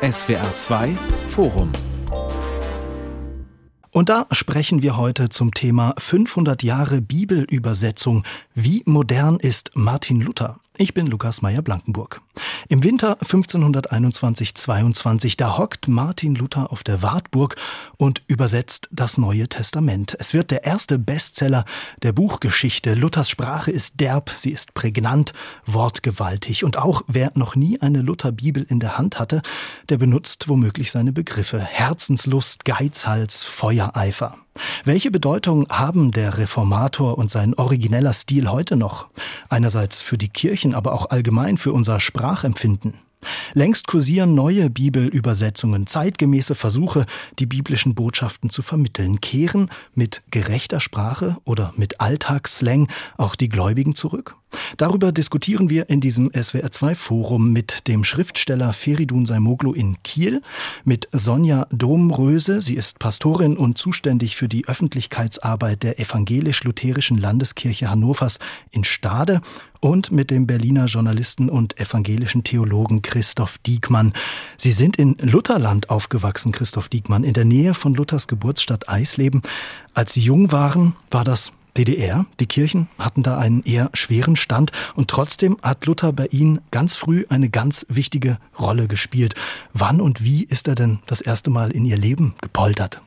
SWR 2 Forum und da sprechen wir heute zum Thema 500 Jahre Bibelübersetzung. Wie modern ist Martin Luther? Ich bin Lukas Meyer-Blankenburg. Im Winter 1521-22, da hockt Martin Luther auf der Wartburg und übersetzt das Neue Testament. Es wird der erste Bestseller der Buchgeschichte. Luthers Sprache ist derb, sie ist prägnant, wortgewaltig. Und auch wer noch nie eine Lutherbibel in der Hand hatte, der benutzt womöglich seine Begriffe. Herzenslust, Geizhals, Feuereifer. Welche Bedeutung haben der Reformator und sein origineller Stil heute noch? Einerseits für die Kirchen, aber auch allgemein für unser Sprachempfinden. Längst kursieren neue Bibelübersetzungen, zeitgemäße Versuche, die biblischen Botschaften zu vermitteln, kehren mit gerechter Sprache oder mit Alltagsslang auch die Gläubigen zurück? Darüber diskutieren wir in diesem SWR2-Forum mit dem Schriftsteller Feridun Saimoglu in Kiel, mit Sonja Domröse, sie ist Pastorin und zuständig für die Öffentlichkeitsarbeit der evangelisch-lutherischen Landeskirche Hannovers in Stade und mit dem Berliner Journalisten und evangelischen Theologen Christoph Diekmann. Sie sind in Lutherland aufgewachsen, Christoph Diekmann, in der Nähe von Luthers Geburtsstadt Eisleben. Als Sie jung waren, war das DDR. Die Kirchen hatten da einen eher schweren Stand und trotzdem hat Luther bei ihnen ganz früh eine ganz wichtige Rolle gespielt. Wann und wie ist er denn das erste Mal in ihr Leben gepoltert?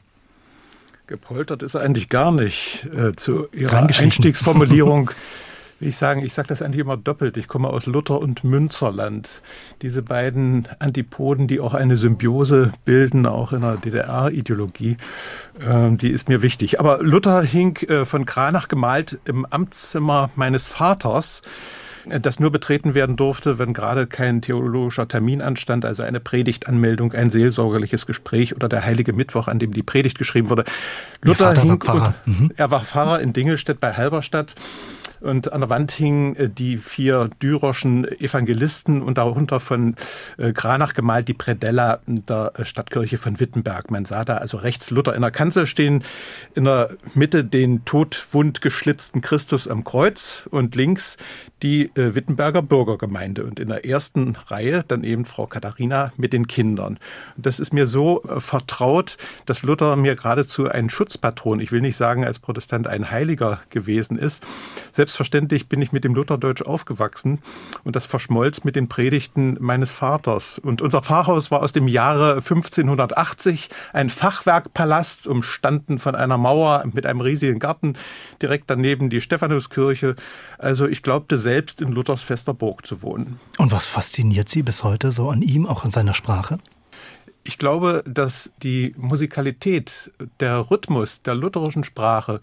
Gepoltert ist er eigentlich gar nicht. Äh, zu Ihrer Einstiegsformulierung ich sagen, ich sage das eigentlich immer doppelt. Ich komme aus Luther- und Münzerland. Diese beiden Antipoden, die auch eine Symbiose bilden, auch in der DDR-Ideologie, äh, die ist mir wichtig. Aber Luther hing äh, von Kranach gemalt im Amtszimmer meines Vaters äh, das nur betreten werden durfte, wenn gerade kein theologischer Termin anstand, also eine Predigtanmeldung, ein seelsorgerliches Gespräch oder der Heilige Mittwoch, an dem die Predigt geschrieben wurde. Luther hing, war Pfarrer. Mhm. er war Pfarrer in Dingelstedt bei Halberstadt und an der Wand hingen äh, die vier dürerschen Evangelisten und darunter von äh, Granach gemalt die Predella der äh, Stadtkirche von Wittenberg. Man sah da also rechts Luther in der Kanzel stehen, in der Mitte den todwund geschlitzten Christus am Kreuz und links die Wittenberger Bürgergemeinde und in der ersten Reihe dann eben Frau Katharina mit den Kindern. Und das ist mir so vertraut, dass Luther mir geradezu ein Schutzpatron, ich will nicht sagen als Protestant ein Heiliger gewesen ist. Selbst selbstverständlich bin ich mit dem Lutherdeutsch aufgewachsen und das verschmolz mit den Predigten meines Vaters. Und unser Pfarrhaus war aus dem Jahre 1580 ein Fachwerkpalast, umstanden von einer Mauer mit einem riesigen Garten, direkt daneben die Stephanuskirche. Also ich glaubte selbst in Luthers fester Burg zu wohnen. Und was fasziniert Sie bis heute so an ihm, auch in seiner Sprache? Ich glaube, dass die Musikalität, der Rhythmus der lutherischen Sprache,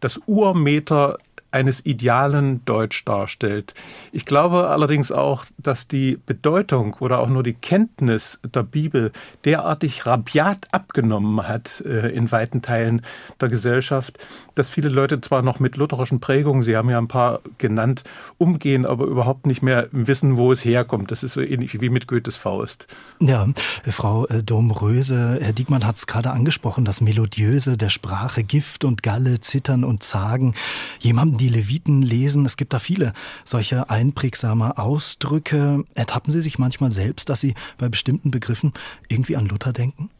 das Urmeter eines idealen Deutsch darstellt. Ich glaube allerdings auch, dass die Bedeutung oder auch nur die Kenntnis der Bibel derartig rabiat abgenommen hat äh, in weiten Teilen der Gesellschaft, dass viele Leute zwar noch mit lutherischen Prägungen, Sie haben ja ein paar genannt, umgehen, aber überhaupt nicht mehr wissen, wo es herkommt. Das ist so ähnlich wie mit Goethes Faust. Ja, Frau äh, Domröse, Herr Diekmann hat es gerade angesprochen, das Melodiöse der Sprache, Gift und Galle, Zittern und Zagen. Jemanden die Leviten lesen. Es gibt da viele solche einprägsame Ausdrücke. Ertappen Sie sich manchmal selbst, dass Sie bei bestimmten Begriffen irgendwie an Luther denken?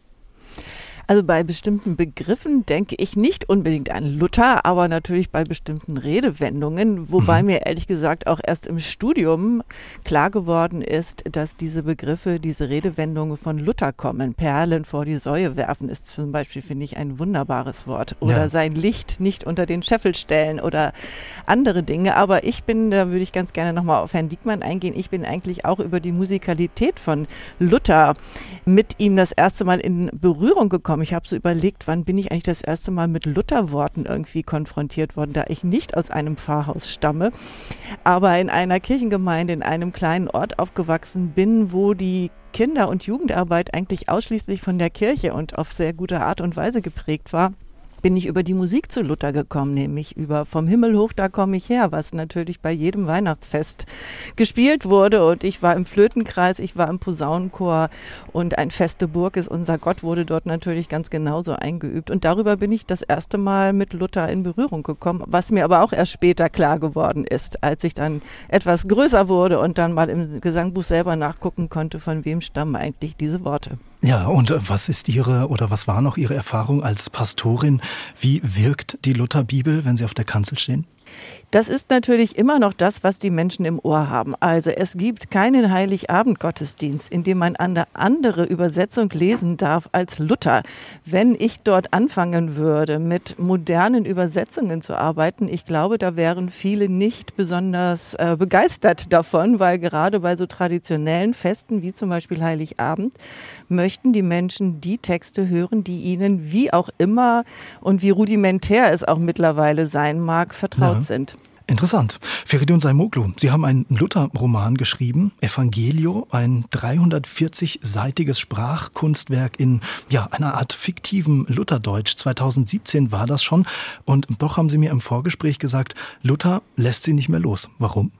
Also bei bestimmten Begriffen denke ich nicht unbedingt an Luther, aber natürlich bei bestimmten Redewendungen, wobei mhm. mir ehrlich gesagt auch erst im Studium klar geworden ist, dass diese Begriffe, diese Redewendungen von Luther kommen. Perlen vor die Säue werfen ist zum Beispiel, finde ich, ein wunderbares Wort. Oder ja. sein Licht nicht unter den Scheffel stellen oder andere Dinge. Aber ich bin, da würde ich ganz gerne nochmal auf Herrn Diekmann eingehen, ich bin eigentlich auch über die Musikalität von Luther mit ihm das erste Mal in Berührung gekommen gekommen. Ich habe so überlegt, wann bin ich eigentlich das erste Mal mit Lutherworten irgendwie konfrontiert worden, da ich nicht aus einem Pfarrhaus stamme, aber in einer Kirchengemeinde in einem kleinen Ort aufgewachsen bin, wo die Kinder- und Jugendarbeit eigentlich ausschließlich von der Kirche und auf sehr gute Art und Weise geprägt war bin ich über die Musik zu Luther gekommen, nämlich über Vom Himmel hoch, da komme ich her, was natürlich bei jedem Weihnachtsfest gespielt wurde. Und ich war im Flötenkreis, ich war im Posaunenchor und ein feste Burg ist unser Gott wurde dort natürlich ganz genauso eingeübt. Und darüber bin ich das erste Mal mit Luther in Berührung gekommen, was mir aber auch erst später klar geworden ist, als ich dann etwas größer wurde und dann mal im Gesangbuch selber nachgucken konnte, von wem stammen eigentlich diese Worte. Ja, und äh, was ist Ihre oder was war noch Ihre Erfahrung als Pastorin? Wie wirkt die Lutherbibel, wenn Sie auf der Kanzel stehen? Das ist natürlich immer noch das, was die Menschen im Ohr haben. Also es gibt keinen Heiligabend-Gottesdienst, in dem man eine andere Übersetzung lesen darf als Luther. Wenn ich dort anfangen würde, mit modernen Übersetzungen zu arbeiten, ich glaube, da wären viele nicht besonders äh, begeistert davon, weil gerade bei so traditionellen Festen wie zum Beispiel Heiligabend möchten die Menschen die Texte hören, die ihnen wie auch immer und wie rudimentär es auch mittlerweile sein mag, vertraut ja. sind. Interessant. Feridun Saimoglu, Sie haben einen Luther-Roman geschrieben, Evangelio, ein 340-seitiges Sprachkunstwerk in ja, einer Art fiktivem Lutherdeutsch. 2017 war das schon. Und doch haben Sie mir im Vorgespräch gesagt, Luther lässt Sie nicht mehr los. Warum?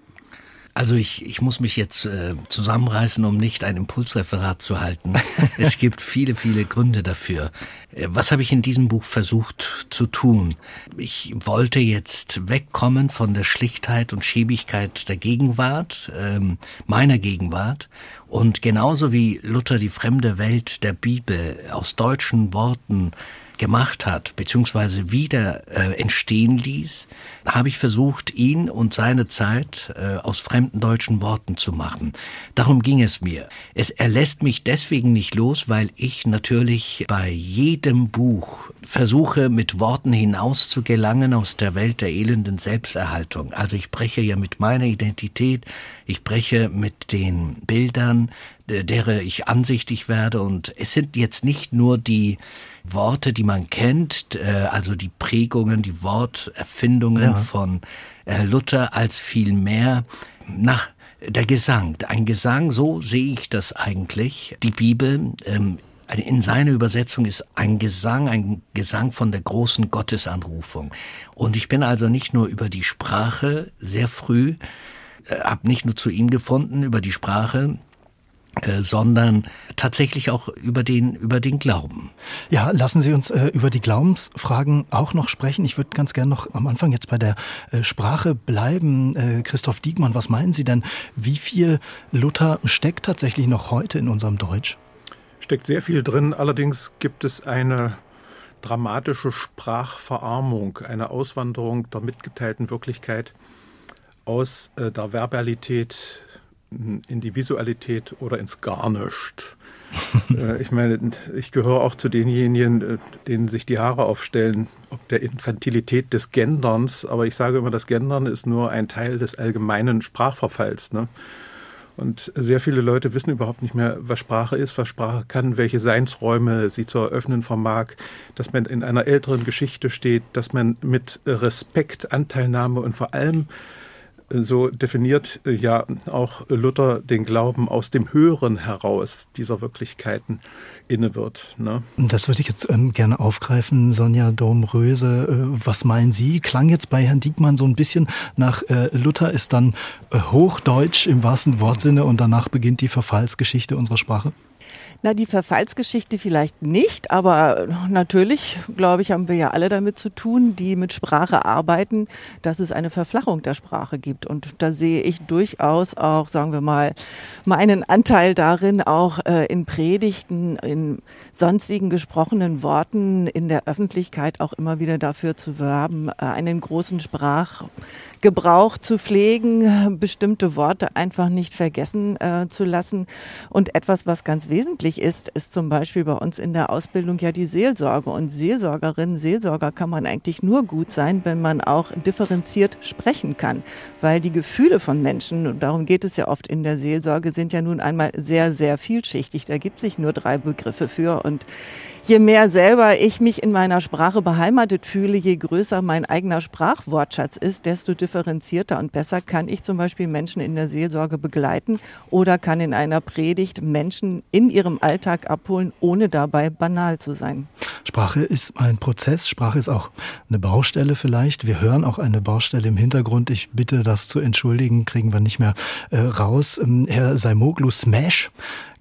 Also ich, ich muss mich jetzt äh, zusammenreißen, um nicht ein Impulsreferat zu halten. es gibt viele, viele Gründe dafür. Äh, was habe ich in diesem Buch versucht zu tun? Ich wollte jetzt wegkommen von der Schlichtheit und Schäbigkeit der Gegenwart, ähm, meiner Gegenwart. Und genauso wie Luther die fremde Welt der Bibel aus deutschen Worten gemacht hat, beziehungsweise wieder äh, entstehen ließ, habe ich versucht, ihn und seine Zeit äh, aus fremden deutschen Worten zu machen. Darum ging es mir. Es, er lässt mich deswegen nicht los, weil ich natürlich bei jedem Buch versuche, mit Worten hinaus zu gelangen aus der Welt der elenden Selbsterhaltung. Also ich breche ja mit meiner Identität, ich breche mit den Bildern, derer ich ansichtig werde. Und es sind jetzt nicht nur die Worte, die man kennt, äh, also die Prägungen, die Worterfindungen ja. von äh, Luther, als vielmehr nach der Gesang. Ein Gesang, so sehe ich das eigentlich. Die Bibel ähm, in seiner Übersetzung ist ein Gesang, ein Gesang von der großen Gottesanrufung. Und ich bin also nicht nur über die Sprache sehr früh, äh, habe nicht nur zu ihm gefunden über die Sprache, äh, sondern tatsächlich auch über den über den Glauben. Ja, lassen Sie uns äh, über die Glaubensfragen auch noch sprechen. Ich würde ganz gerne noch am Anfang jetzt bei der äh, Sprache bleiben. Äh, Christoph Diekmann, was meinen Sie denn? Wie viel Luther steckt tatsächlich noch heute in unserem Deutsch? Steckt sehr viel drin. Allerdings gibt es eine dramatische Sprachverarmung, eine Auswanderung der mitgeteilten Wirklichkeit aus äh, der Verbalität in die Visualität oder ins Garnischt. Äh, ich meine, ich gehöre auch zu denjenigen, äh, denen sich die Haare aufstellen, ob der Infantilität des Genderns. Aber ich sage immer, das Gendern ist nur ein Teil des allgemeinen Sprachverfalls. Ne? Und sehr viele Leute wissen überhaupt nicht mehr, was Sprache ist, was Sprache kann, welche Seinsräume sie zu eröffnen vermag, dass man in einer älteren Geschichte steht, dass man mit Respekt, Anteilnahme und vor allem so definiert äh, ja auch Luther den Glauben aus dem Hören heraus dieser Wirklichkeiten inne wird. Ne? Das würde ich jetzt ähm, gerne aufgreifen, Sonja Domröse. Äh, was meinen Sie? Klang jetzt bei Herrn Diekmann so ein bisschen nach äh, Luther ist dann äh, Hochdeutsch im wahrsten Wortsinne und danach beginnt die Verfallsgeschichte unserer Sprache? Na, die Verfallsgeschichte vielleicht nicht, aber natürlich, glaube ich, haben wir ja alle damit zu tun, die mit Sprache arbeiten, dass es eine Verflachung der Sprache gibt. Und da sehe ich durchaus auch, sagen wir mal, meinen Anteil darin, auch äh, in Predigten, in sonstigen gesprochenen Worten in der Öffentlichkeit auch immer wieder dafür zu werben, äh, einen großen Sprachgebrauch zu pflegen, bestimmte Worte einfach nicht vergessen äh, zu lassen. Und etwas, was ganz wesentlich ist, ist zum Beispiel bei uns in der Ausbildung ja die Seelsorge. Und Seelsorgerinnen, Seelsorger kann man eigentlich nur gut sein, wenn man auch differenziert sprechen kann. Weil die Gefühle von Menschen, und darum geht es ja oft in der Seelsorge, sind ja nun einmal sehr, sehr vielschichtig. Da gibt sich nur drei Begriffe für und je mehr selber ich mich in meiner Sprache beheimatet fühle, je größer mein eigener Sprachwortschatz ist, desto und besser kann ich zum Beispiel Menschen in der Seelsorge begleiten oder kann in einer Predigt Menschen in ihrem Alltag abholen, ohne dabei banal zu sein. Sprache ist ein Prozess, Sprache ist auch eine Baustelle vielleicht. Wir hören auch eine Baustelle im Hintergrund. Ich bitte das zu entschuldigen, kriegen wir nicht mehr äh, raus. Ähm, Herr Saimoglu, Smash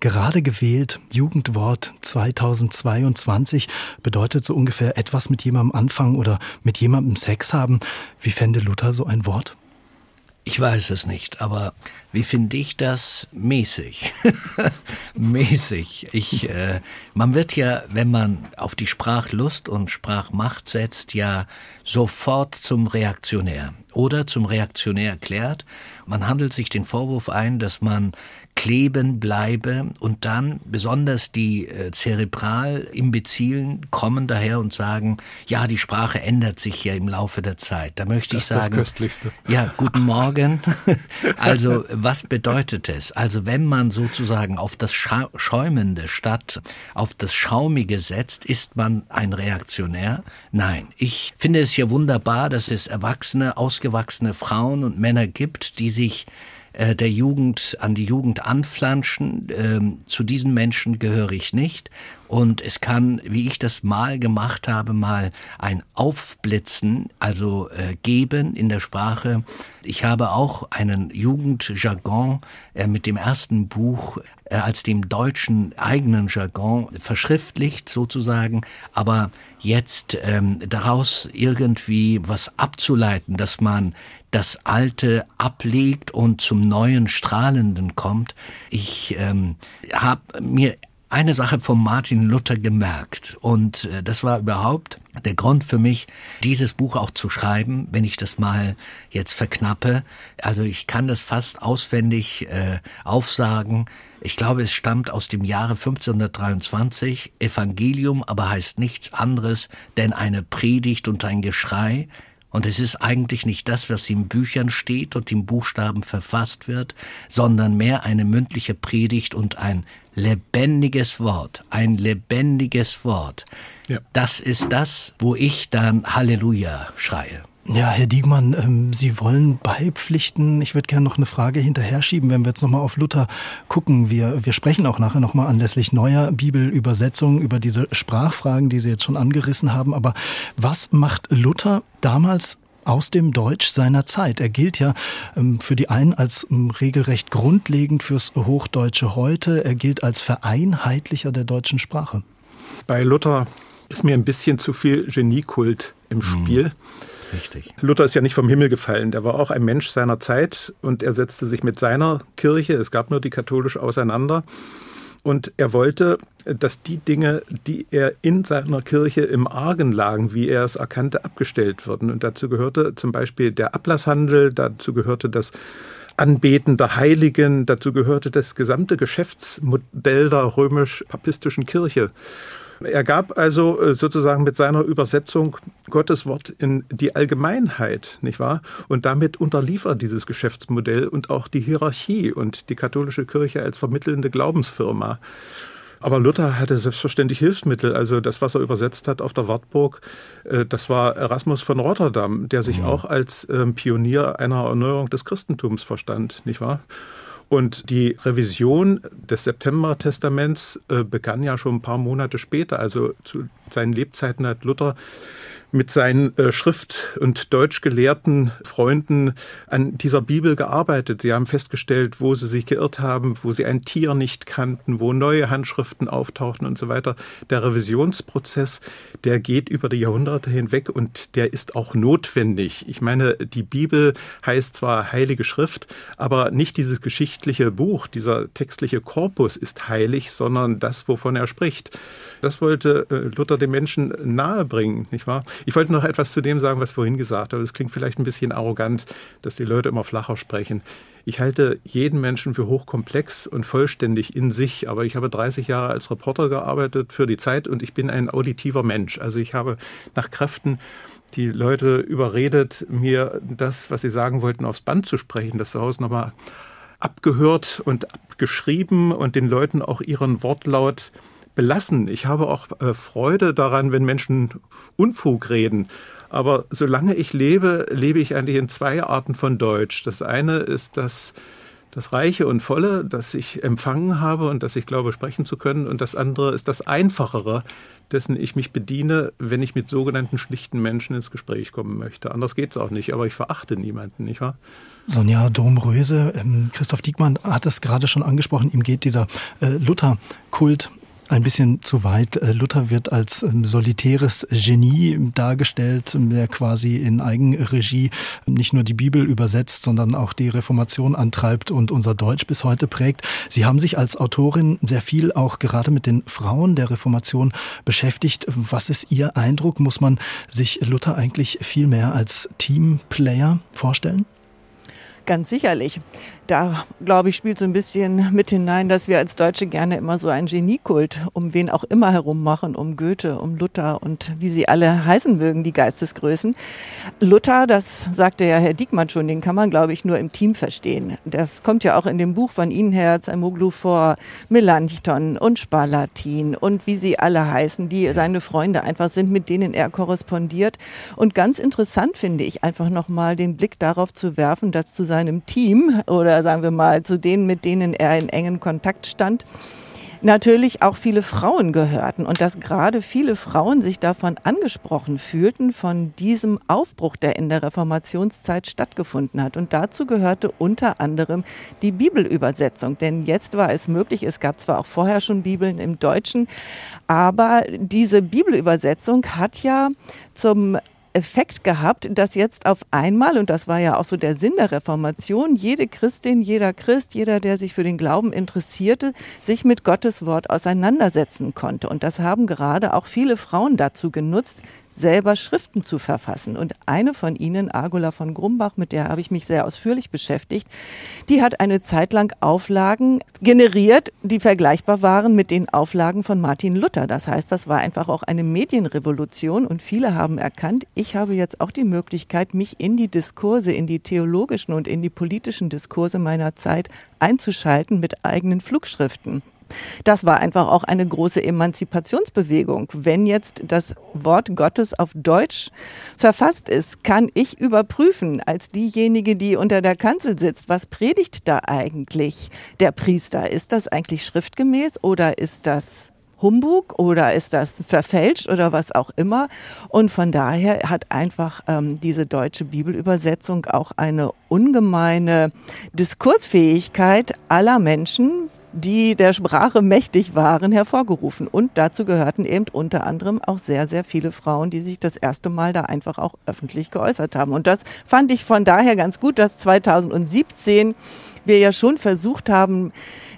Gerade gewählt, Jugendwort 2022 bedeutet so ungefähr etwas mit jemandem anfangen oder mit jemandem Sex haben. Wie fände Luther so ein Wort? Ich weiß es nicht, aber wie finde ich das mäßig? mäßig. Ich, äh, man wird ja, wenn man auf die Sprachlust und Sprachmacht setzt, ja sofort zum Reaktionär oder zum Reaktionär erklärt. Man handelt sich den Vorwurf ein, dass man kleben bleibe und dann besonders die äh, Zerebral-Imbezilen kommen daher und sagen, ja, die Sprache ändert sich ja im Laufe der Zeit. Da möchte das ich sagen, das Köstlichste. ja, guten Morgen. also, was bedeutet es? Also, wenn man sozusagen auf das Scha Schäumende statt auf das Schaumige setzt, ist man ein Reaktionär? Nein. Ich finde es ja wunderbar, dass es erwachsene, ausgewachsene Frauen und Männer gibt, die sich äh, der Jugend, an die Jugend anflanschen. Ähm, zu diesen Menschen gehöre ich nicht. Und es kann, wie ich das mal gemacht habe, mal ein Aufblitzen, also äh, geben in der Sprache. Ich habe auch einen Jugendjargon äh, mit dem ersten Buch äh, als dem deutschen eigenen Jargon verschriftlicht sozusagen, aber jetzt ähm, daraus irgendwie was abzuleiten, dass man das Alte ablegt und zum neuen Strahlenden kommt. Ich ähm, habe mir eine Sache von Martin Luther gemerkt und äh, das war überhaupt der Grund für mich, dieses Buch auch zu schreiben, wenn ich das mal jetzt verknappe. Also ich kann das fast auswendig äh, aufsagen. Ich glaube, es stammt aus dem Jahre 1523. Evangelium aber heißt nichts anderes denn eine Predigt und ein Geschrei und es ist eigentlich nicht das, was in Büchern steht und in Buchstaben verfasst wird, sondern mehr eine mündliche Predigt und ein lebendiges Wort, ein lebendiges Wort. Ja. Das ist das, wo ich dann Halleluja schreie. Ja, Herr Diegmann, ähm, Sie wollen beipflichten. Ich würde gerne noch eine Frage hinterher schieben, wenn wir jetzt nochmal auf Luther gucken. Wir, wir sprechen auch nachher nochmal anlässlich neuer Bibelübersetzungen über diese Sprachfragen, die Sie jetzt schon angerissen haben. Aber was macht Luther damals aus dem Deutsch seiner Zeit. Er gilt ja ähm, für die einen als ähm, regelrecht grundlegend fürs Hochdeutsche heute. Er gilt als Vereinheitlicher der deutschen Sprache. Bei Luther ist mir ein bisschen zu viel Geniekult im mhm. Spiel. Mhm. Richtig. Luther ist ja nicht vom Himmel gefallen. Der war auch ein Mensch seiner Zeit und er setzte sich mit seiner Kirche, es gab nur die katholische, auseinander. Und er wollte, dass die Dinge, die er in seiner Kirche im Argen lagen, wie er es erkannte, abgestellt würden. Und dazu gehörte zum Beispiel der Ablasshandel, dazu gehörte das Anbeten der Heiligen, dazu gehörte das gesamte Geschäftsmodell der römisch-papistischen Kirche. Er gab also äh, sozusagen mit seiner Übersetzung Gottes Wort in die Allgemeinheit, nicht wahr? Und damit unterliefert dieses Geschäftsmodell und auch die Hierarchie und die katholische Kirche als vermittelnde Glaubensfirma. Aber Luther hatte selbstverständlich Hilfsmittel. Also das, was er übersetzt hat auf der Wartburg, äh, das war Erasmus von Rotterdam, der sich mhm. auch als ähm, Pionier einer Erneuerung des Christentums verstand, nicht wahr? Und die Revision des September-Testaments äh, begann ja schon ein paar Monate später. Also zu seinen Lebzeiten hat Luther mit seinen äh, Schrift- und Deutschgelehrten Freunden an dieser Bibel gearbeitet. Sie haben festgestellt, wo sie sich geirrt haben, wo sie ein Tier nicht kannten, wo neue Handschriften auftauchten und so weiter. Der Revisionsprozess, der geht über die Jahrhunderte hinweg und der ist auch notwendig. Ich meine, die Bibel heißt zwar Heilige Schrift, aber nicht dieses geschichtliche Buch, dieser textliche Korpus ist heilig, sondern das, wovon er spricht. Das wollte äh, Luther den Menschen nahebringen, nicht wahr? Ich wollte noch etwas zu dem sagen, was vorhin gesagt habe. Es klingt vielleicht ein bisschen arrogant, dass die Leute immer flacher sprechen. Ich halte jeden Menschen für hochkomplex und vollständig in sich, aber ich habe 30 Jahre als Reporter gearbeitet für die Zeit und ich bin ein auditiver Mensch. Also ich habe nach Kräften die Leute überredet, mir das, was sie sagen wollten, aufs Band zu sprechen, das zu Hause nochmal abgehört und abgeschrieben und den Leuten auch ihren Wortlaut belassen. Ich habe auch äh, Freude daran, wenn Menschen Unfug reden. Aber solange ich lebe, lebe ich eigentlich in zwei Arten von Deutsch. Das eine ist das, das Reiche und Volle, das ich empfangen habe und das ich glaube, sprechen zu können. Und das andere ist das Einfachere, dessen ich mich bediene, wenn ich mit sogenannten schlichten Menschen ins Gespräch kommen möchte. Anders geht es auch nicht, aber ich verachte niemanden, nicht wahr? Sonja Domröse, ähm, Christoph Diekmann hat es gerade schon angesprochen, ihm geht dieser äh, Luther-Kult ein bisschen zu weit. Äh, Luther wird als ähm, solitäres Genie dargestellt, der quasi in Eigenregie nicht nur die Bibel übersetzt, sondern auch die Reformation antreibt und unser Deutsch bis heute prägt. Sie haben sich als Autorin sehr viel auch gerade mit den Frauen der Reformation beschäftigt. Was ist Ihr Eindruck? Muss man sich Luther eigentlich viel mehr als Teamplayer vorstellen? Ganz sicherlich da, glaube ich, spielt so ein bisschen mit hinein, dass wir als Deutsche gerne immer so einen Geniekult um wen auch immer herum machen, um Goethe, um Luther und wie sie alle heißen mögen, die Geistesgrößen. Luther, das sagte ja Herr Diekmann schon, den kann man, glaube ich, nur im Team verstehen. Das kommt ja auch in dem Buch von Ihnen, Herr Zaimoglu, vor, Melanchthon und Spalatin und wie sie alle heißen, die seine Freunde einfach sind, mit denen er korrespondiert. Und ganz interessant finde ich einfach nochmal den Blick darauf zu werfen, dass zu seinem Team oder sagen wir mal zu denen, mit denen er in engen Kontakt stand, natürlich auch viele Frauen gehörten und dass gerade viele Frauen sich davon angesprochen fühlten, von diesem Aufbruch, der in der Reformationszeit stattgefunden hat. Und dazu gehörte unter anderem die Bibelübersetzung. Denn jetzt war es möglich, es gab zwar auch vorher schon Bibeln im Deutschen, aber diese Bibelübersetzung hat ja zum Effekt gehabt, dass jetzt auf einmal, und das war ja auch so der Sinn der Reformation, jede Christin, jeder Christ, jeder, der sich für den Glauben interessierte, sich mit Gottes Wort auseinandersetzen konnte. Und das haben gerade auch viele Frauen dazu genutzt, selber Schriften zu verfassen. Und eine von ihnen, Agula von Grumbach, mit der habe ich mich sehr ausführlich beschäftigt, die hat eine Zeit lang Auflagen generiert, die vergleichbar waren mit den Auflagen von Martin Luther. Das heißt, das war einfach auch eine Medienrevolution und viele haben erkannt, ich habe jetzt auch die Möglichkeit, mich in die Diskurse, in die theologischen und in die politischen Diskurse meiner Zeit einzuschalten mit eigenen Flugschriften. Das war einfach auch eine große Emanzipationsbewegung. Wenn jetzt das Wort Gottes auf Deutsch verfasst ist, kann ich überprüfen, als diejenige, die unter der Kanzel sitzt, was predigt da eigentlich der Priester? Ist das eigentlich schriftgemäß oder ist das Humbug oder ist das verfälscht oder was auch immer. Und von daher hat einfach ähm, diese deutsche Bibelübersetzung auch eine ungemeine Diskursfähigkeit aller Menschen, die der Sprache mächtig waren, hervorgerufen. Und dazu gehörten eben unter anderem auch sehr, sehr viele Frauen, die sich das erste Mal da einfach auch öffentlich geäußert haben. Und das fand ich von daher ganz gut, dass 2017 wir ja schon versucht haben,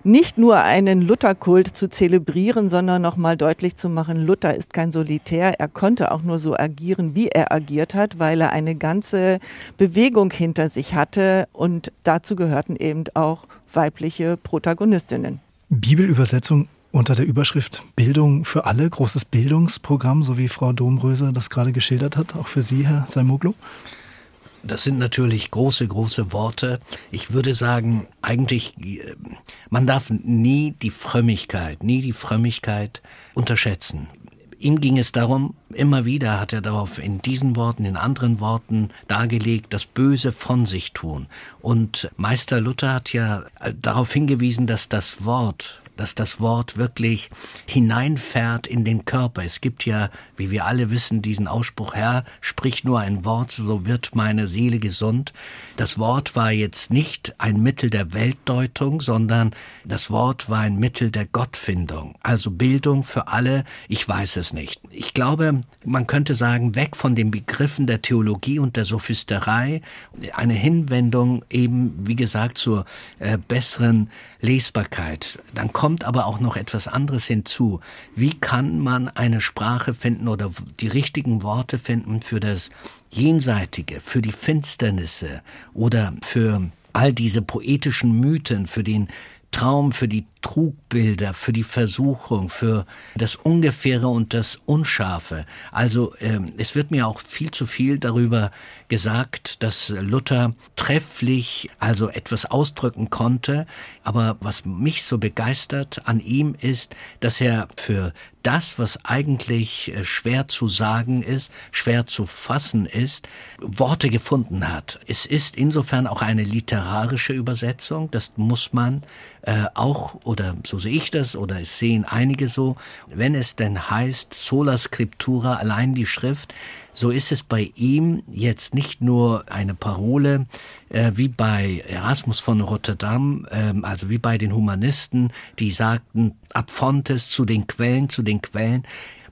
nicht nur einen Lutherkult zu zelebrieren, sondern nochmal deutlich zu machen, Luther ist kein Solitär. Er konnte auch nur so agieren, wie er agiert hat, weil er eine ganze Bewegung hinter sich hatte und dazu gehörten eben auch weibliche Protagonistinnen. Bibelübersetzung unter der Überschrift Bildung für alle, großes Bildungsprogramm, so wie Frau Domröse das gerade geschildert hat, auch für Sie, Herr Salmoglu? Das sind natürlich große, große Worte. Ich würde sagen, eigentlich, äh, man darf nie die Frömmigkeit, nie die Frömmigkeit unterschätzen. Ihm ging es darum, immer wieder hat er darauf in diesen Worten, in anderen Worten dargelegt, das Böse von sich tun. Und Meister Luther hat ja äh, darauf hingewiesen, dass das Wort dass das Wort wirklich hineinfährt in den Körper. Es gibt ja, wie wir alle wissen, diesen Ausspruch, Herr, sprich nur ein Wort, so wird meine Seele gesund. Das Wort war jetzt nicht ein Mittel der Weltdeutung, sondern das Wort war ein Mittel der Gottfindung. Also Bildung für alle, ich weiß es nicht. Ich glaube, man könnte sagen, weg von den Begriffen der Theologie und der Sophisterei, eine Hinwendung eben, wie gesagt, zur äh, besseren Lesbarkeit. Dann kommt aber auch noch etwas anderes hinzu. Wie kann man eine Sprache finden oder die richtigen Worte finden für das Jenseitige, für die Finsternisse oder für all diese poetischen Mythen, für den Traum, für die Trugbilder, für die Versuchung, für das Ungefähre und das Unscharfe. Also ähm, es wird mir auch viel zu viel darüber gesagt, dass Luther trefflich also etwas ausdrücken konnte. Aber was mich so begeistert an ihm ist, dass er für das, was eigentlich äh, schwer zu sagen ist, schwer zu fassen ist, Worte gefunden hat. Es ist insofern auch eine literarische Übersetzung, das muss man äh, auch, oder so sehe ich das, oder es sehen einige so, wenn es denn heißt, sola scriptura, allein die Schrift, so ist es bei ihm jetzt nicht nur eine Parole, äh, wie bei Erasmus von Rotterdam, äh, also wie bei den Humanisten, die sagten, ab Fontes zu den Quellen, zu den Quellen.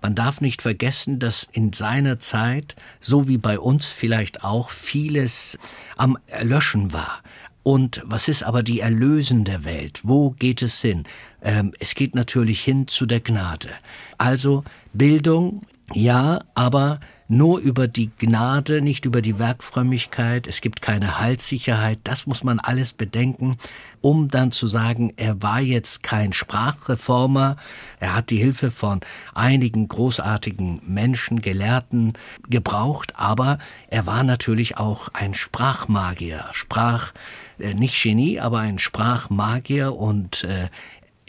Man darf nicht vergessen, dass in seiner Zeit, so wie bei uns vielleicht auch, vieles am Erlöschen war. Und was ist aber die erlösende Welt? Wo geht es hin? Ähm, es geht natürlich hin zu der Gnade. Also Bildung, ja, aber nur über die Gnade, nicht über die Werkfrömmigkeit. Es gibt keine Heilssicherheit. Das muss man alles bedenken, um dann zu sagen, er war jetzt kein Sprachreformer. Er hat die Hilfe von einigen großartigen Menschen, Gelehrten gebraucht, aber er war natürlich auch ein Sprachmagier. Sprach nicht Genie, aber ein Sprachmagier. Und äh,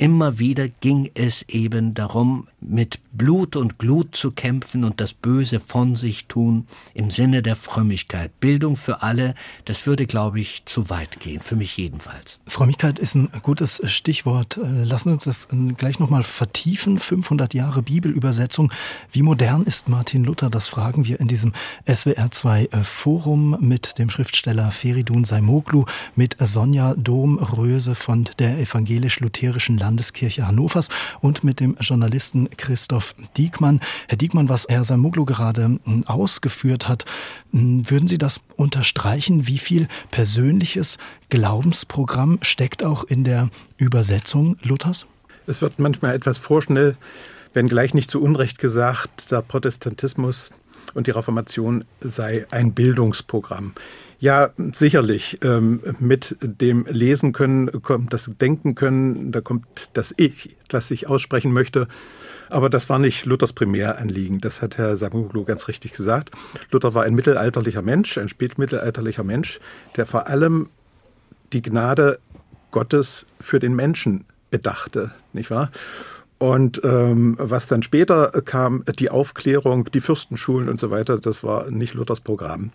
Immer wieder ging es eben darum, mit Blut und Glut zu kämpfen und das Böse von sich tun im Sinne der Frömmigkeit. Bildung für alle, das würde, glaube ich, zu weit gehen, für mich jedenfalls. Frömmigkeit ist ein gutes Stichwort. Äh, lassen Sie uns das äh, gleich nochmal vertiefen. 500 Jahre Bibelübersetzung. Wie modern ist Martin Luther? Das fragen wir in diesem SWR2 äh, Forum mit dem Schriftsteller Feridun Saimoglu, mit Sonja Dom-Röse von der evangelisch-lutherischen Land Landeskirche Hannovers und mit dem Journalisten Christoph Diekmann. Herr Diekmann, was Herr Samoglu gerade hm, ausgeführt hat, hm, würden Sie das unterstreichen? Wie viel persönliches Glaubensprogramm steckt auch in der Übersetzung Luthers? Es wird manchmal etwas vorschnell, wenn gleich nicht zu Unrecht gesagt, der Protestantismus und die Reformation sei ein Bildungsprogramm. Ja, sicherlich. Ähm, mit dem Lesen können kommt das Denken können, da kommt das Ich, das ich aussprechen möchte. Aber das war nicht Luthers Primäranliegen. Das hat Herr Samuglu ganz richtig gesagt. Luther war ein mittelalterlicher Mensch, ein spätmittelalterlicher Mensch, der vor allem die Gnade Gottes für den Menschen bedachte, nicht wahr? Und ähm, was dann später kam, die Aufklärung, die Fürstenschulen und so weiter, das war nicht Luthers Programm.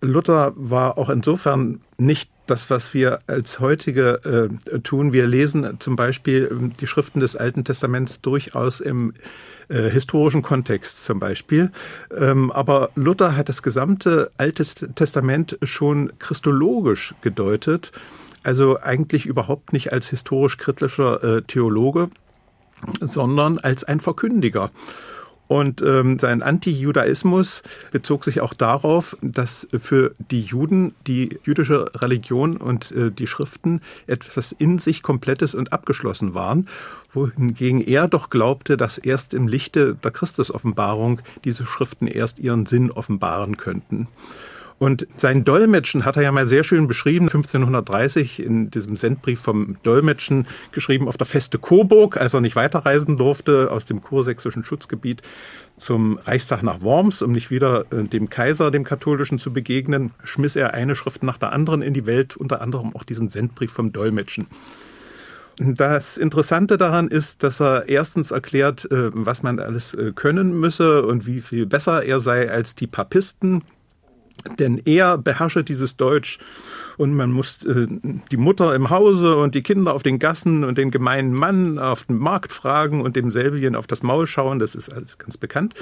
Luther war auch insofern nicht das, was wir als heutige äh, tun. Wir lesen zum Beispiel ähm, die Schriften des Alten Testaments durchaus im äh, historischen Kontext zum Beispiel. Ähm, aber Luther hat das gesamte Alte Testament schon christologisch gedeutet, also eigentlich überhaupt nicht als historisch-kritischer äh, Theologe, sondern als ein Verkündiger. Und ähm, sein Anti-Judaismus bezog sich auch darauf, dass für die Juden die jüdische Religion und äh, die Schriften etwas in sich Komplettes und abgeschlossen waren, wohingegen er doch glaubte, dass erst im Lichte der Christusoffenbarung diese Schriften erst ihren Sinn offenbaren könnten. Und sein Dolmetschen hat er ja mal sehr schön beschrieben, 1530 in diesem Sendbrief vom Dolmetschen geschrieben auf der Feste Coburg, als er nicht weiterreisen durfte aus dem kursächsischen Schutzgebiet zum Reichstag nach Worms, um nicht wieder äh, dem Kaiser, dem katholischen, zu begegnen, schmiss er eine Schrift nach der anderen in die Welt, unter anderem auch diesen Sendbrief vom Dolmetschen. Das Interessante daran ist, dass er erstens erklärt, äh, was man alles äh, können müsse und wie viel besser er sei als die Papisten, denn er beherrsche dieses Deutsch und man muss äh, die Mutter im Hause und die Kinder auf den Gassen und den gemeinen Mann auf dem Markt fragen und dem Selbigen auf das Maul schauen. Das ist alles ganz bekannt.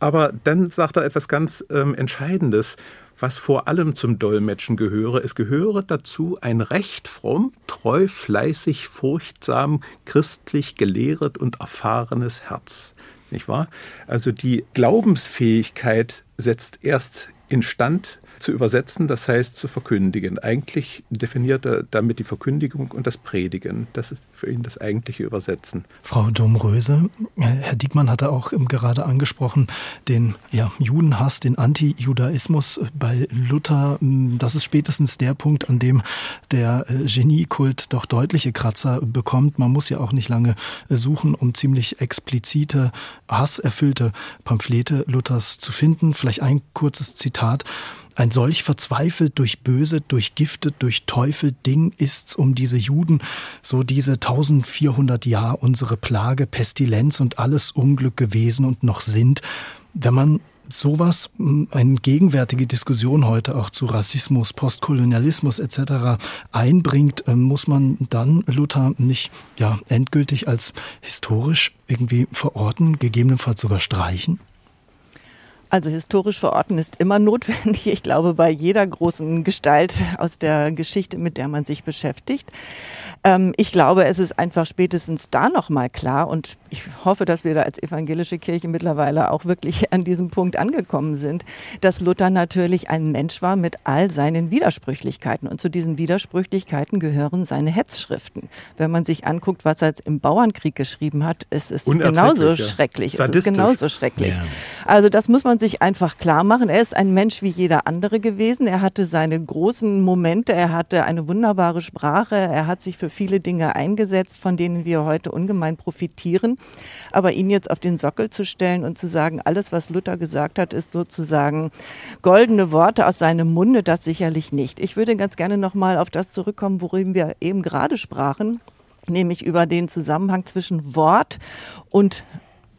Aber dann sagt er etwas ganz ähm, Entscheidendes, was vor allem zum Dolmetschen gehöre. Es gehöre dazu ein recht fromm, treu, fleißig, furchtsam, christlich gelehret und erfahrenes Herz. Nicht wahr? Also die Glaubensfähigkeit setzt erst instand, zu übersetzen, das heißt zu verkündigen. Eigentlich definiert er damit die Verkündigung und das Predigen. Das ist für ihn das eigentliche Übersetzen. Frau Domröse, Herr Diekmann hatte auch gerade angesprochen, den ja, Judenhass, den Anti-Judaismus bei Luther. Das ist spätestens der Punkt, an dem der äh, Geniekult doch deutliche Kratzer bekommt. Man muss ja auch nicht lange äh, suchen, um ziemlich explizite, hasserfüllte Pamphlete Luthers zu finden. Vielleicht ein kurzes Zitat. Ein solch verzweifelt durch Böse, durch Gifte, durch Teufel Ding ist's um diese Juden, so diese 1400 Jahr unsere Plage, Pestilenz und alles Unglück gewesen und noch sind. Wenn man sowas, hm, eine gegenwärtige Diskussion heute auch zu Rassismus, Postkolonialismus etc. einbringt, ähm, muss man dann Luther nicht ja endgültig als historisch irgendwie verorten, gegebenenfalls sogar streichen? Also historisch verorten ist immer notwendig. Ich glaube, bei jeder großen Gestalt aus der Geschichte, mit der man sich beschäftigt. Ähm, ich glaube, es ist einfach spätestens da nochmal klar und ich hoffe, dass wir da als evangelische Kirche mittlerweile auch wirklich an diesem Punkt angekommen sind, dass Luther natürlich ein Mensch war mit all seinen Widersprüchlichkeiten und zu diesen Widersprüchlichkeiten gehören seine Hetzschriften. Wenn man sich anguckt, was er im Bauernkrieg geschrieben hat, ist es genauso schrecklich. Es ist genauso schrecklich. Ja. Also das muss man sich einfach klar machen. Er ist ein Mensch wie jeder andere gewesen. Er hatte seine großen Momente. Er hatte eine wunderbare Sprache. Er hat sich für viele Dinge eingesetzt, von denen wir heute ungemein profitieren. Aber ihn jetzt auf den Sockel zu stellen und zu sagen, alles, was Luther gesagt hat, ist sozusagen goldene Worte aus seinem Munde, das sicherlich nicht. Ich würde ganz gerne nochmal auf das zurückkommen, worüber wir eben gerade sprachen nämlich über den Zusammenhang zwischen Wort und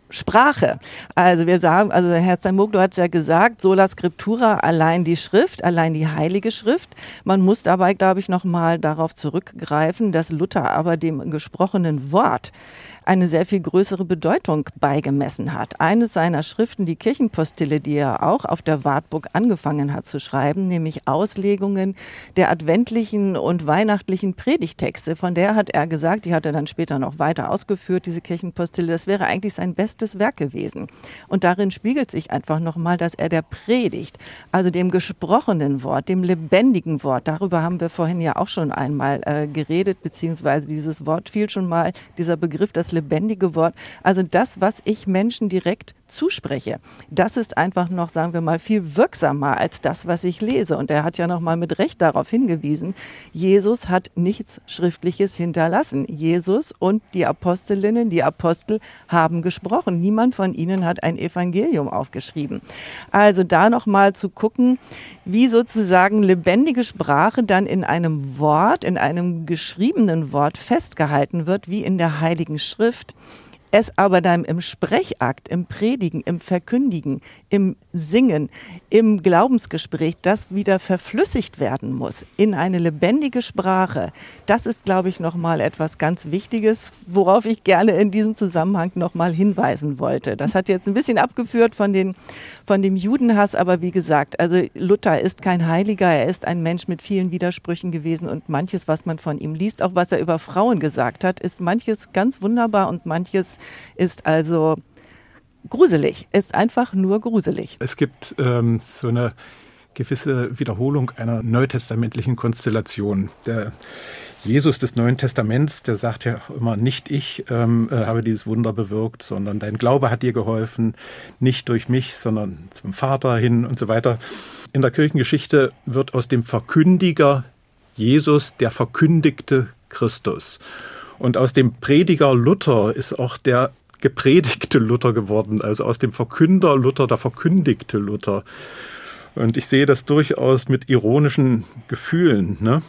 Sprache. Also wir sagen, also Herr Zamoglu hat es ja gesagt, sola scriptura, allein die Schrift, allein die heilige Schrift. Man muss dabei, glaube ich, nochmal darauf zurückgreifen, dass Luther aber dem gesprochenen Wort eine sehr viel größere Bedeutung beigemessen hat. Eines seiner Schriften, die Kirchenpostille, die er auch auf der Wartburg angefangen hat zu schreiben, nämlich Auslegungen der adventlichen und weihnachtlichen Predigtexte, von der hat er gesagt, die hat er dann später noch weiter ausgeführt, diese Kirchenpostille, das wäre eigentlich sein bestes Werk gewesen. Und darin spiegelt sich einfach nochmal, dass er der Predigt, also dem gesprochenen Wort, dem lebendigen Wort, darüber haben wir vorhin ja auch schon einmal äh, geredet, beziehungsweise dieses Wort fiel schon mal, dieser Begriff, das lebendige Wort. Also das, was ich Menschen direkt zuspreche, das ist einfach noch, sagen wir mal, viel wirksamer als das, was ich lese. Und er hat ja noch mal mit Recht darauf hingewiesen, Jesus hat nichts Schriftliches hinterlassen. Jesus und die Apostelinnen, die Apostel haben gesprochen. Niemand von ihnen hat ein Evangelium aufgeschrieben. Also da noch mal zu gucken, wie sozusagen lebendige Sprache dann in einem Wort, in einem geschriebenen Wort festgehalten wird, wie in der Heiligen Schrift Schrift es aber dann im Sprechakt, im Predigen, im Verkündigen, im Singen, im Glaubensgespräch, das wieder verflüssigt werden muss in eine lebendige Sprache, das ist, glaube ich, nochmal etwas ganz Wichtiges, worauf ich gerne in diesem Zusammenhang nochmal hinweisen wollte. Das hat jetzt ein bisschen abgeführt von, den, von dem Judenhass, aber wie gesagt, also Luther ist kein Heiliger, er ist ein Mensch mit vielen Widersprüchen gewesen und manches, was man von ihm liest, auch was er über Frauen gesagt hat, ist manches ganz wunderbar und manches ist also gruselig, ist einfach nur gruselig. Es gibt ähm, so eine gewisse Wiederholung einer neutestamentlichen Konstellation. Der Jesus des Neuen Testaments, der sagt ja immer, nicht ich ähm, äh, habe dieses Wunder bewirkt, sondern dein Glaube hat dir geholfen, nicht durch mich, sondern zum Vater hin und so weiter. In der Kirchengeschichte wird aus dem Verkündiger Jesus der verkündigte Christus. Und aus dem Prediger Luther ist auch der gepredigte Luther geworden, also aus dem Verkünder Luther der verkündigte Luther. Und ich sehe das durchaus mit ironischen Gefühlen. Ne?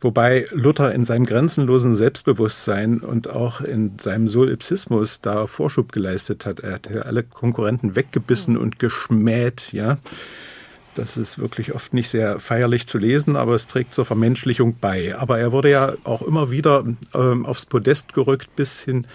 Wobei Luther in seinem grenzenlosen Selbstbewusstsein und auch in seinem Solipsismus da Vorschub geleistet hat. Er hat ja alle Konkurrenten weggebissen und geschmäht, ja. Das ist wirklich oft nicht sehr feierlich zu lesen, aber es trägt zur Vermenschlichung bei. Aber er wurde ja auch immer wieder ähm, aufs Podest gerückt bis hin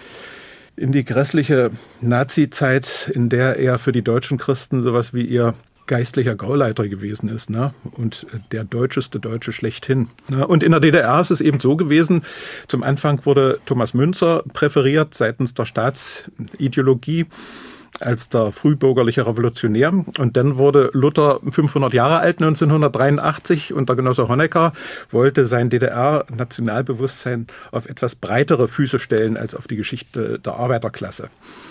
in die grässliche Nazi-Zeit, in der er für die deutschen Christen sowas wie ihr geistlicher Gauleiter gewesen ist ne? und der deutscheste Deutsche schlechthin. Ne? Und in der DDR ist es eben so gewesen, zum Anfang wurde Thomas Münzer präferiert seitens der Staatsideologie als der frühbürgerliche Revolutionär. Und dann wurde Luther 500 Jahre alt 1983 und der Genosse Honecker wollte sein DDR-Nationalbewusstsein auf etwas breitere Füße stellen als auf die Geschichte der Arbeiterklasse.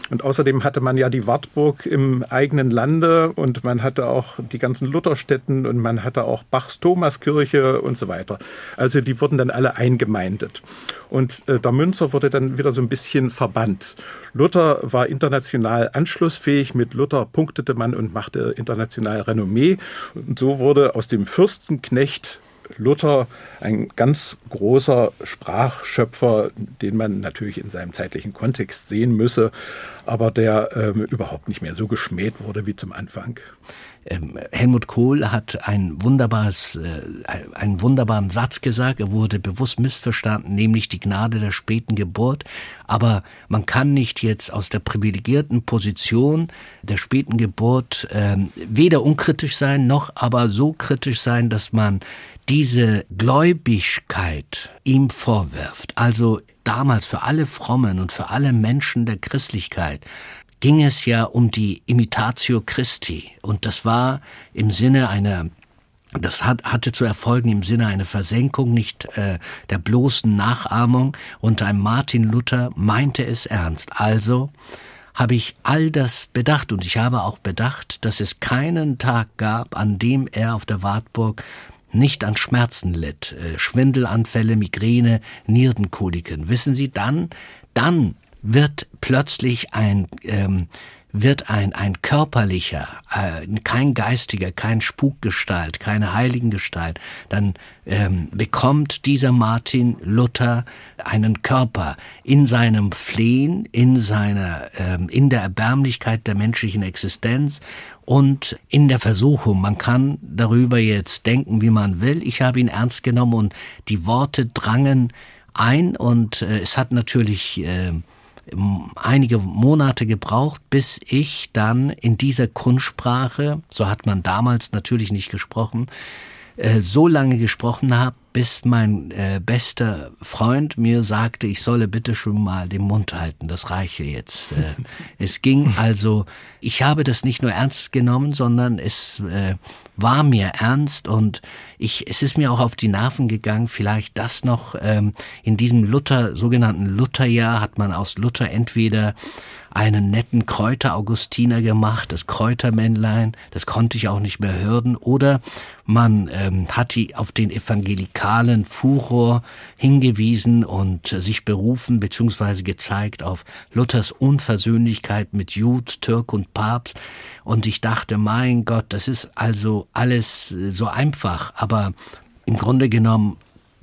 Und außerdem hatte man ja die Wartburg im eigenen Lande und man hatte auch die ganzen Lutherstätten und man hatte auch Bachs Thomaskirche und so weiter. Also die wurden dann alle eingemeindet. Und äh, der Münzer wurde dann wieder so ein bisschen verbannt. Luther war international anschlussfähig. Mit Luther punktete man und machte international Renommee. Und so wurde aus dem Fürstenknecht Luther ein ganz großer Sprachschöpfer, den man natürlich in seinem zeitlichen Kontext sehen müsse, aber der ähm, überhaupt nicht mehr so geschmäht wurde wie zum Anfang. Ähm, Helmut Kohl hat ein wunderbares, äh, einen wunderbaren Satz gesagt. Er wurde bewusst missverstanden, nämlich die Gnade der späten Geburt. Aber man kann nicht jetzt aus der privilegierten Position der späten Geburt äh, weder unkritisch sein, noch aber so kritisch sein, dass man diese Gläubigkeit ihm vorwirft, also damals für alle Frommen und für alle Menschen der Christlichkeit, ging es ja um die Imitatio Christi. Und das war im Sinne einer das hat, hatte zu erfolgen im Sinne einer Versenkung, nicht äh, der bloßen Nachahmung. Und ein Martin Luther meinte es ernst. Also habe ich all das bedacht und ich habe auch bedacht, dass es keinen Tag gab, an dem er auf der Wartburg nicht an Schmerzen litt, äh, Schwindelanfälle, Migräne, Nierenkoliken. Wissen Sie, dann, dann wird plötzlich ein ähm, wird ein, ein körperlicher, äh, kein geistiger, kein Spukgestalt, keine Heiligengestalt, dann ähm, bekommt dieser Martin Luther einen Körper in seinem Flehen, in seiner, ähm, in der Erbärmlichkeit der menschlichen Existenz und in der Versuchung. Man kann darüber jetzt denken, wie man will. Ich habe ihn ernst genommen und die Worte drangen ein und äh, es hat natürlich äh, einige Monate gebraucht, bis ich dann in dieser Kunstsprache, so hat man damals natürlich nicht gesprochen, äh, so lange gesprochen habe, bis mein äh, bester Freund mir sagte, ich solle bitte schon mal den Mund halten, das reiche jetzt. Äh, es ging also, ich habe das nicht nur ernst genommen, sondern es äh, war mir ernst und ich, es ist mir auch auf die Nerven gegangen, vielleicht das noch, ähm, in diesem Luther, sogenannten Lutherjahr hat man aus Luther entweder einen netten Kräuter-Augustiner gemacht, das Kräutermännlein, das konnte ich auch nicht mehr hören, oder man ähm, hat die auf den evangelikalen Furor hingewiesen und äh, sich berufen bzw. gezeigt auf Luthers Unversöhnlichkeit mit Jud, Türk und Papst. Und ich dachte, mein Gott, das ist also alles äh, so einfach, aber im Grunde genommen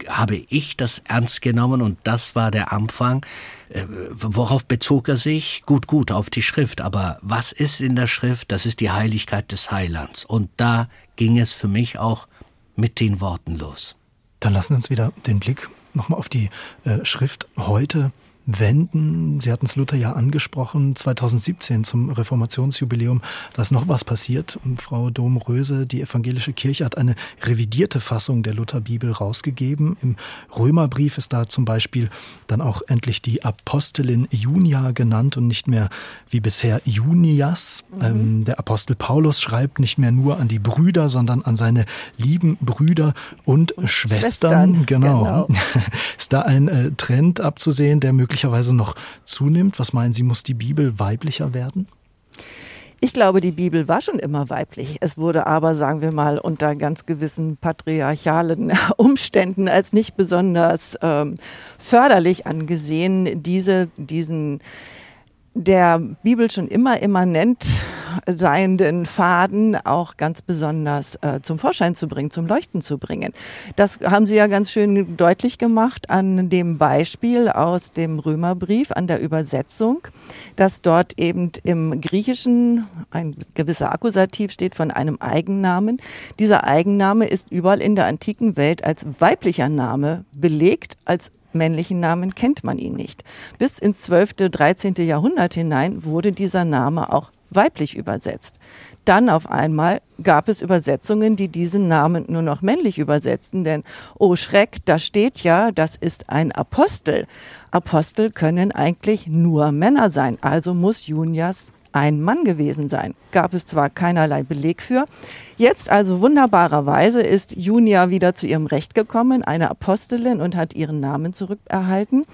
habe ich das ernst genommen und das war der Anfang. Äh, worauf bezog er sich? Gut, gut, auf die Schrift. Aber was ist in der Schrift? Das ist die Heiligkeit des Heilands. Und da ging es für mich auch mit den Worten los. Dann lassen wir uns wieder den Blick nochmal auf die äh, Schrift heute wenden. Sie hatten es Luther ja angesprochen, 2017 zum Reformationsjubiläum, da ist noch was passiert. Frau Domröse, die evangelische Kirche hat eine revidierte Fassung der Lutherbibel rausgegeben. Im Römerbrief ist da zum Beispiel dann auch endlich die Apostelin Junia genannt und nicht mehr wie bisher Junias. Mhm. Ähm, der Apostel Paulus schreibt nicht mehr nur an die Brüder, sondern an seine lieben Brüder und, Schwestern. Schwestern. Genau. genau. ist da ein äh, Trend abzusehen, der möglicherweise möglicherweise noch zunimmt? Was meinen Sie, muss die Bibel weiblicher werden? Ich glaube, die Bibel war schon immer weiblich. Es wurde aber, sagen wir mal, unter ganz gewissen patriarchalen Umständen als nicht besonders ähm, förderlich angesehen, diese, diesen der Bibel schon immer immanent seienden Faden auch ganz besonders äh, zum Vorschein zu bringen, zum Leuchten zu bringen. Das haben Sie ja ganz schön deutlich gemacht an dem Beispiel aus dem Römerbrief, an der Übersetzung, dass dort eben im Griechischen ein gewisser Akkusativ steht von einem Eigennamen. Dieser Eigenname ist überall in der antiken Welt als weiblicher Name belegt, als männlichen Namen kennt man ihn nicht. Bis ins 12., 13. Jahrhundert hinein wurde dieser Name auch weiblich übersetzt. Dann auf einmal gab es Übersetzungen, die diesen Namen nur noch männlich übersetzten, denn oh Schreck, da steht ja, das ist ein Apostel. Apostel können eigentlich nur Männer sein, also muss Junias ein Mann gewesen sein. Gab es zwar keinerlei Beleg für. Jetzt also wunderbarerweise ist Junia wieder zu ihrem Recht gekommen, eine Apostelin und hat ihren Namen zurückerhalten.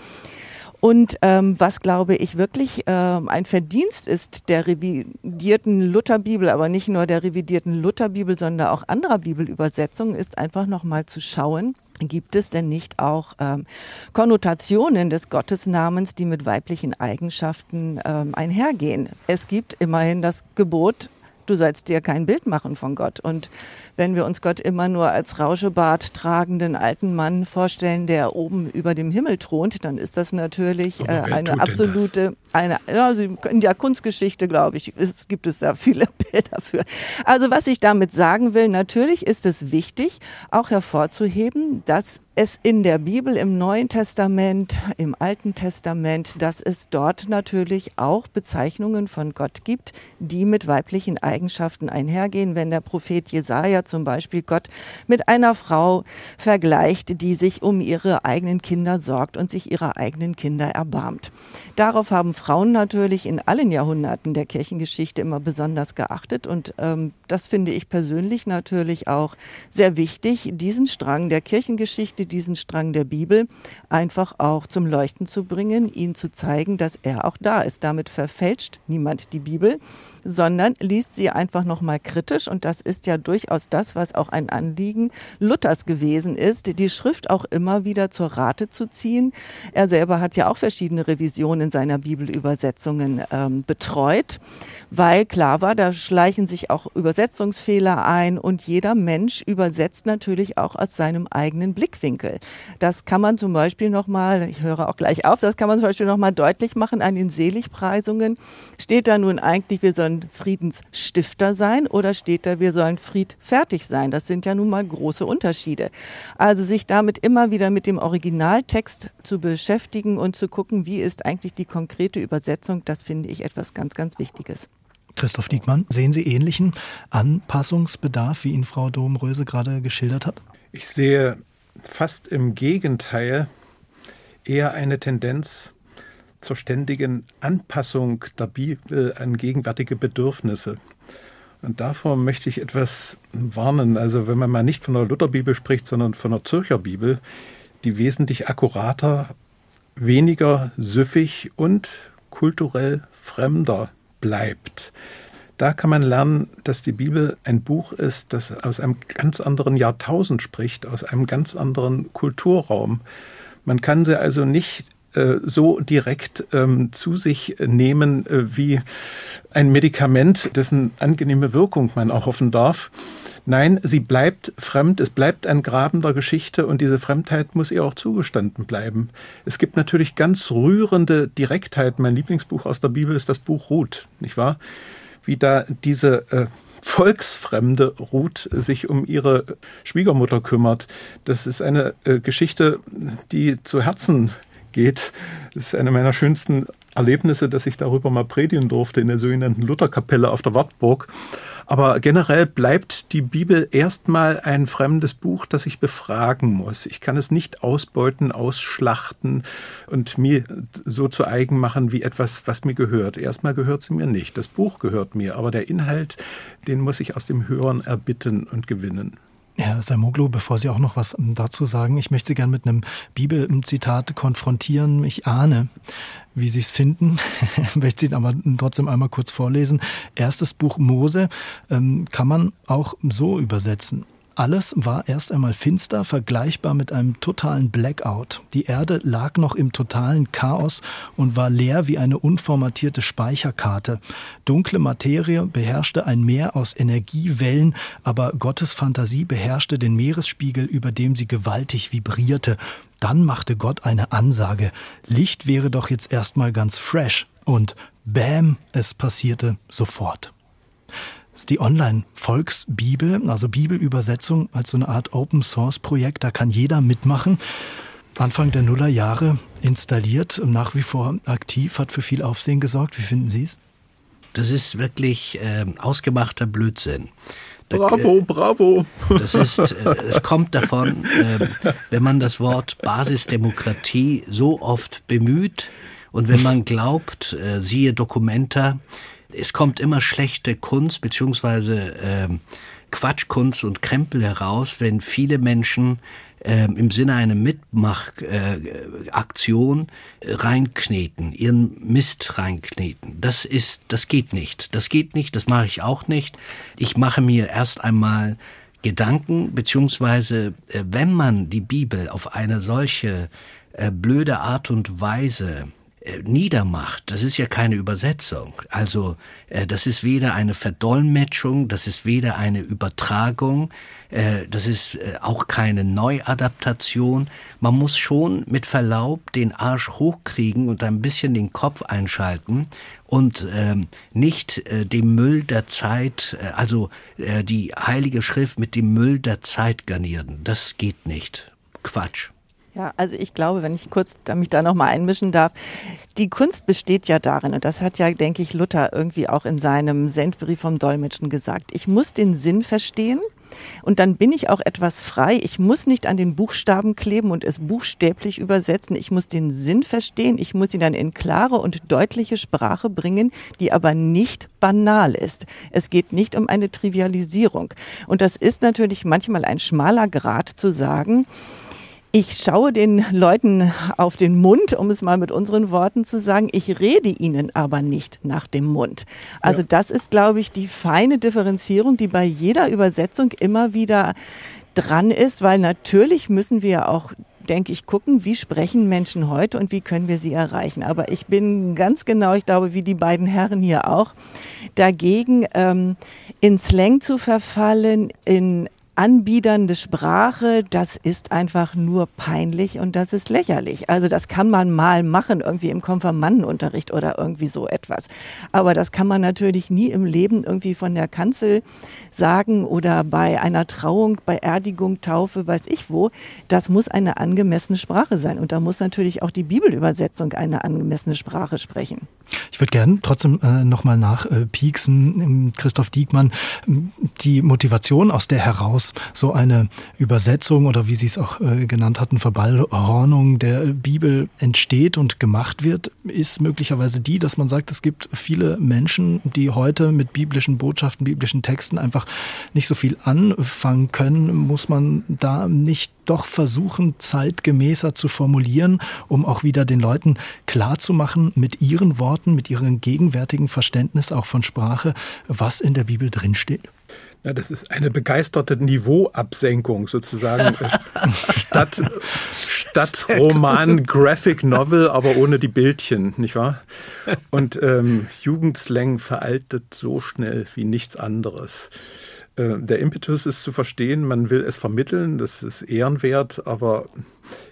Und ähm, was glaube ich wirklich ähm, ein Verdienst ist der revidierten Lutherbibel, aber nicht nur der revidierten Lutherbibel, sondern auch anderer Bibelübersetzungen, ist einfach nochmal zu schauen, Gibt es denn nicht auch ähm, Konnotationen des Gottesnamens, die mit weiblichen Eigenschaften ähm, einhergehen? Es gibt immerhin das Gebot, du sollst dir kein Bild machen von Gott. Und wenn wir uns Gott immer nur als Rauschebart tragenden alten Mann vorstellen, der oben über dem Himmel thront, dann ist das natürlich äh, eine absolute, eine, also in der Kunstgeschichte, glaube ich, es gibt es da viele Bilder für. Also was ich damit sagen will, natürlich ist es wichtig, auch hervorzuheben, dass es in der Bibel, im Neuen Testament, im Alten Testament, dass es dort natürlich auch Bezeichnungen von Gott gibt, die mit weiblichen Eigenschaften einhergehen. Wenn der Prophet Jesaja zum Beispiel Gott mit einer Frau vergleicht, die sich um ihre eigenen Kinder sorgt und sich ihrer eigenen Kinder erbarmt. Darauf haben Frauen natürlich in allen Jahrhunderten der Kirchengeschichte immer besonders geachtet und ähm, das finde ich persönlich natürlich auch sehr wichtig, diesen Strang der Kirchengeschichte, diesen Strang der Bibel einfach auch zum Leuchten zu bringen, ihnen zu zeigen, dass er auch da ist. Damit verfälscht niemand die Bibel, sondern liest sie einfach nochmal kritisch. Und das ist ja durchaus das, was auch ein Anliegen Luthers gewesen ist, die Schrift auch immer wieder zur Rate zu ziehen. Er selber hat ja auch verschiedene Revisionen seiner Bibelübersetzungen ähm, betreut, weil klar war, da schleichen sich auch Übersetzungsfehler ein und jeder Mensch übersetzt natürlich auch aus seinem eigenen Blickwinkel. Das kann man zum Beispiel nochmal, ich höre auch gleich auf, das kann man zum Beispiel nochmal deutlich machen an den Seligpreisungen. Steht da nun eigentlich, wir sollen Friedensstifter sein oder steht da, wir sollen friedfertig sein? Das sind ja nun mal große Unterschiede. Also sich damit immer wieder mit dem Originaltext zu beschäftigen und zu gucken, wie ist eigentlich die konkrete Übersetzung, das finde ich etwas ganz, ganz Wichtiges. Christoph Diekmann, sehen Sie ähnlichen Anpassungsbedarf, wie ihn Frau Domröse gerade geschildert hat? Ich sehe fast im Gegenteil eher eine Tendenz zur ständigen Anpassung der Bibel an gegenwärtige Bedürfnisse. Und davor möchte ich etwas warnen. Also wenn man mal nicht von der Lutherbibel spricht, sondern von der Zürcher Bibel, die wesentlich akkurater, weniger süffig und kulturell fremder bleibt. Da kann man lernen, dass die Bibel ein Buch ist, das aus einem ganz anderen Jahrtausend spricht, aus einem ganz anderen Kulturraum. Man kann sie also nicht äh, so direkt ähm, zu sich nehmen äh, wie ein Medikament, dessen angenehme Wirkung man auch hoffen darf. Nein, sie bleibt fremd, es bleibt ein Graben der Geschichte und diese Fremdheit muss ihr auch zugestanden bleiben. Es gibt natürlich ganz rührende Direktheit. Mein Lieblingsbuch aus der Bibel ist das Buch Ruth, nicht wahr? Wie da diese äh, Volksfremde Ruth sich um ihre Schwiegermutter kümmert. Das ist eine äh, Geschichte, die zu Herzen geht. Das ist eine meiner schönsten Erlebnisse, dass ich darüber mal predigen durfte in der sogenannten Lutherkapelle auf der Wartburg. Aber generell bleibt die Bibel erstmal ein fremdes Buch, das ich befragen muss. Ich kann es nicht ausbeuten, ausschlachten und mir so zu eigen machen wie etwas, was mir gehört. Erstmal gehört sie mir nicht. Das Buch gehört mir, aber der Inhalt, den muss ich aus dem Hören erbitten und gewinnen. Herr Samoglu, bevor Sie auch noch was dazu sagen, ich möchte gern mit einem Bibelzitat konfrontieren. Ich ahne, wie Sie es finden, ich möchte Sie aber trotzdem einmal kurz vorlesen. Erstes Buch Mose ähm, kann man auch so übersetzen. Alles war erst einmal finster, vergleichbar mit einem totalen Blackout. Die Erde lag noch im totalen Chaos und war leer wie eine unformatierte Speicherkarte. Dunkle Materie beherrschte ein Meer aus Energiewellen, aber Gottes Fantasie beherrschte den Meeresspiegel, über dem sie gewaltig vibrierte. Dann machte Gott eine Ansage. Licht wäre doch jetzt erstmal ganz fresh. Und bam, es passierte sofort. Ist die Online-Volksbibel, also Bibelübersetzung als so eine Art Open-Source-Projekt. Da kann jeder mitmachen. Anfang der Nullerjahre installiert und nach wie vor aktiv, hat für viel Aufsehen gesorgt. Wie finden Sie es? Das ist wirklich äh, ausgemachter Blödsinn. Da, bravo, äh, bravo. Das ist, äh, es kommt davon, äh, wenn man das Wort Basisdemokratie so oft bemüht und wenn man glaubt, äh, siehe Dokumenta, es kommt immer schlechte Kunst beziehungsweise ähm, Quatschkunst und Krempel heraus, wenn viele Menschen äh, im Sinne einer Mitmachaktion äh, äh, reinkneten, ihren Mist reinkneten. Das ist, das geht nicht. Das geht nicht, das mache ich auch nicht. Ich mache mir erst einmal Gedanken, beziehungsweise äh, wenn man die Bibel auf eine solche äh, blöde Art und Weise äh, niedermacht, das ist ja keine Übersetzung. Also äh, das ist weder eine Verdolmetschung, das ist weder eine Übertragung, äh, das ist äh, auch keine Neuadaptation. Man muss schon mit Verlaub den Arsch hochkriegen und ein bisschen den Kopf einschalten und ähm, nicht äh, dem Müll der Zeit, äh, also äh, die Heilige Schrift mit dem Müll der Zeit garnieren. Das geht nicht. Quatsch. Ja, also ich glaube, wenn ich kurz mich da noch mal einmischen darf, die Kunst besteht ja darin, und das hat ja, denke ich, Luther irgendwie auch in seinem Sendbrief vom Dolmetschen gesagt, ich muss den Sinn verstehen und dann bin ich auch etwas frei. Ich muss nicht an den Buchstaben kleben und es buchstäblich übersetzen. Ich muss den Sinn verstehen. Ich muss ihn dann in klare und deutliche Sprache bringen, die aber nicht banal ist. Es geht nicht um eine Trivialisierung. Und das ist natürlich manchmal ein schmaler Grad zu sagen, ich schaue den Leuten auf den Mund, um es mal mit unseren Worten zu sagen. Ich rede ihnen aber nicht nach dem Mund. Also ja. das ist, glaube ich, die feine Differenzierung, die bei jeder Übersetzung immer wieder dran ist, weil natürlich müssen wir auch denke ich, gucken, wie sprechen Menschen heute und wie können wir sie erreichen. Aber ich bin ganz genau, ich glaube, wie die beiden Herren hier auch, dagegen, ähm, in Slang zu verfallen, in anbiedernde Sprache, das ist einfach nur peinlich und das ist lächerlich. Also das kann man mal machen, irgendwie im Konfirmandenunterricht oder irgendwie so etwas. Aber das kann man natürlich nie im Leben irgendwie von der Kanzel sagen oder bei einer Trauung, bei Erdigung, Taufe, weiß ich wo. Das muss eine angemessene Sprache sein. Und da muss natürlich auch die Bibelübersetzung eine angemessene Sprache sprechen. Ich würde gerne trotzdem äh, nochmal nachpieksen, äh, Christoph Diekmann, die Motivation, aus der heraus so eine Übersetzung oder wie Sie es auch äh, genannt hatten, Verballhornung der Bibel entsteht und gemacht wird, ist möglicherweise die, dass man sagt, es gibt viele Menschen, die heute mit biblischen Botschaften, biblischen Texten einfach nicht so viel anfangen können. Muss man da nicht doch versuchen, zeitgemäßer zu formulieren, um auch wieder den Leuten klarzumachen mit ihren Worten, mit ihrem gegenwärtigen Verständnis auch von Sprache, was in der Bibel drinsteht? Ja, das ist eine begeisterte Niveauabsenkung sozusagen. statt, statt Roman, Graphic Novel, aber ohne die Bildchen, nicht wahr? Und ähm, Jugendslang veraltet so schnell wie nichts anderes. Äh, der Impetus ist zu verstehen, man will es vermitteln, das ist ehrenwert, aber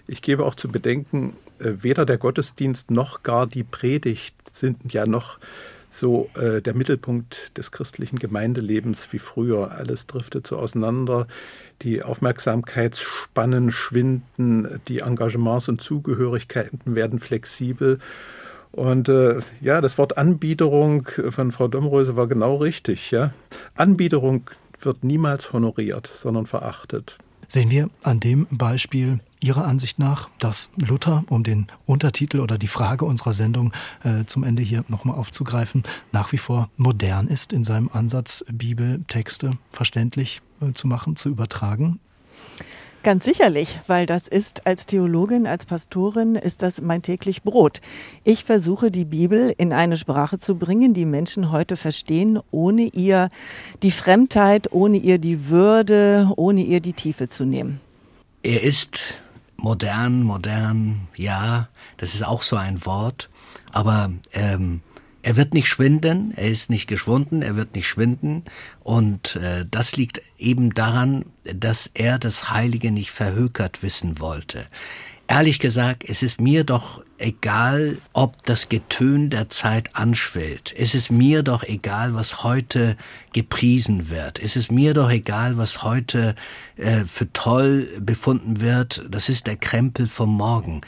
ich gebe auch zu bedenken, äh, weder der Gottesdienst noch gar die Predigt sind ja noch so äh, der Mittelpunkt des christlichen Gemeindelebens wie früher. Alles driftet so auseinander, die Aufmerksamkeitsspannen schwinden, die Engagements und Zugehörigkeiten werden flexibel. Und äh, ja, das Wort Anbiederung von Frau Domröse war genau richtig. Ja? Anbiederung wird niemals honoriert, sondern verachtet. Sehen wir an dem Beispiel Ihrer Ansicht nach, dass Luther, um den Untertitel oder die Frage unserer Sendung äh, zum Ende hier nochmal aufzugreifen, nach wie vor modern ist in seinem Ansatz, Bibeltexte verständlich äh, zu machen, zu übertragen? Ganz sicherlich, weil das ist als Theologin, als Pastorin, ist das mein täglich Brot. Ich versuche die Bibel in eine Sprache zu bringen, die Menschen heute verstehen, ohne ihr die Fremdheit, ohne ihr die Würde, ohne ihr die Tiefe zu nehmen. Er ist modern, modern, ja, das ist auch so ein Wort, aber ähm, er wird nicht schwinden, er ist nicht geschwunden, er wird nicht schwinden. Und äh, das liegt eben daran, dass er das Heilige nicht verhökert wissen wollte. Ehrlich gesagt, es ist mir doch egal, ob das Getön der Zeit anschwillt. Es ist mir doch egal, was heute gepriesen wird. Es ist mir doch egal, was heute äh, für toll befunden wird. Das ist der Krempel vom Morgen.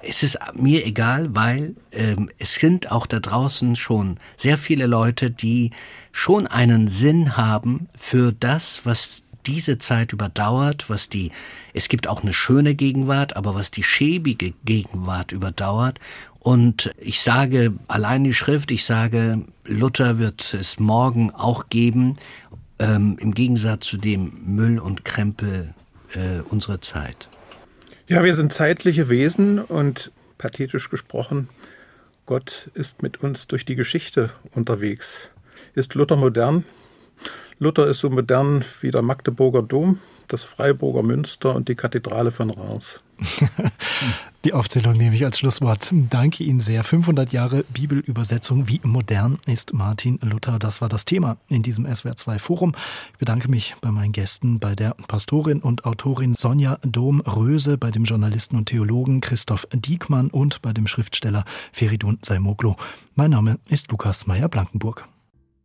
Es ist mir egal, weil ähm, es sind auch da draußen schon sehr viele Leute, die schon einen Sinn haben für das, was diese Zeit überdauert, was die, es gibt auch eine schöne Gegenwart, aber was die schäbige Gegenwart überdauert. Und ich sage allein die Schrift, ich sage, Luther wird es morgen auch geben, ähm, im Gegensatz zu dem Müll und Krempel äh, unserer Zeit. Ja, wir sind zeitliche Wesen und pathetisch gesprochen, Gott ist mit uns durch die Geschichte unterwegs. Ist Luther modern? Luther ist so modern wie der Magdeburger Dom, das Freiburger Münster und die Kathedrale von Reims. Die Aufzählung nehme ich als Schlusswort. Danke Ihnen sehr. 500 Jahre Bibelübersetzung. Wie modern ist Martin Luther? Das war das Thema in diesem SWR2 Forum. Ich bedanke mich bei meinen Gästen, bei der Pastorin und Autorin Sonja Dom-Röse, bei dem Journalisten und Theologen Christoph Diekmann und bei dem Schriftsteller Feridun Saimoglu. Mein Name ist Lukas Meyer-Blankenburg.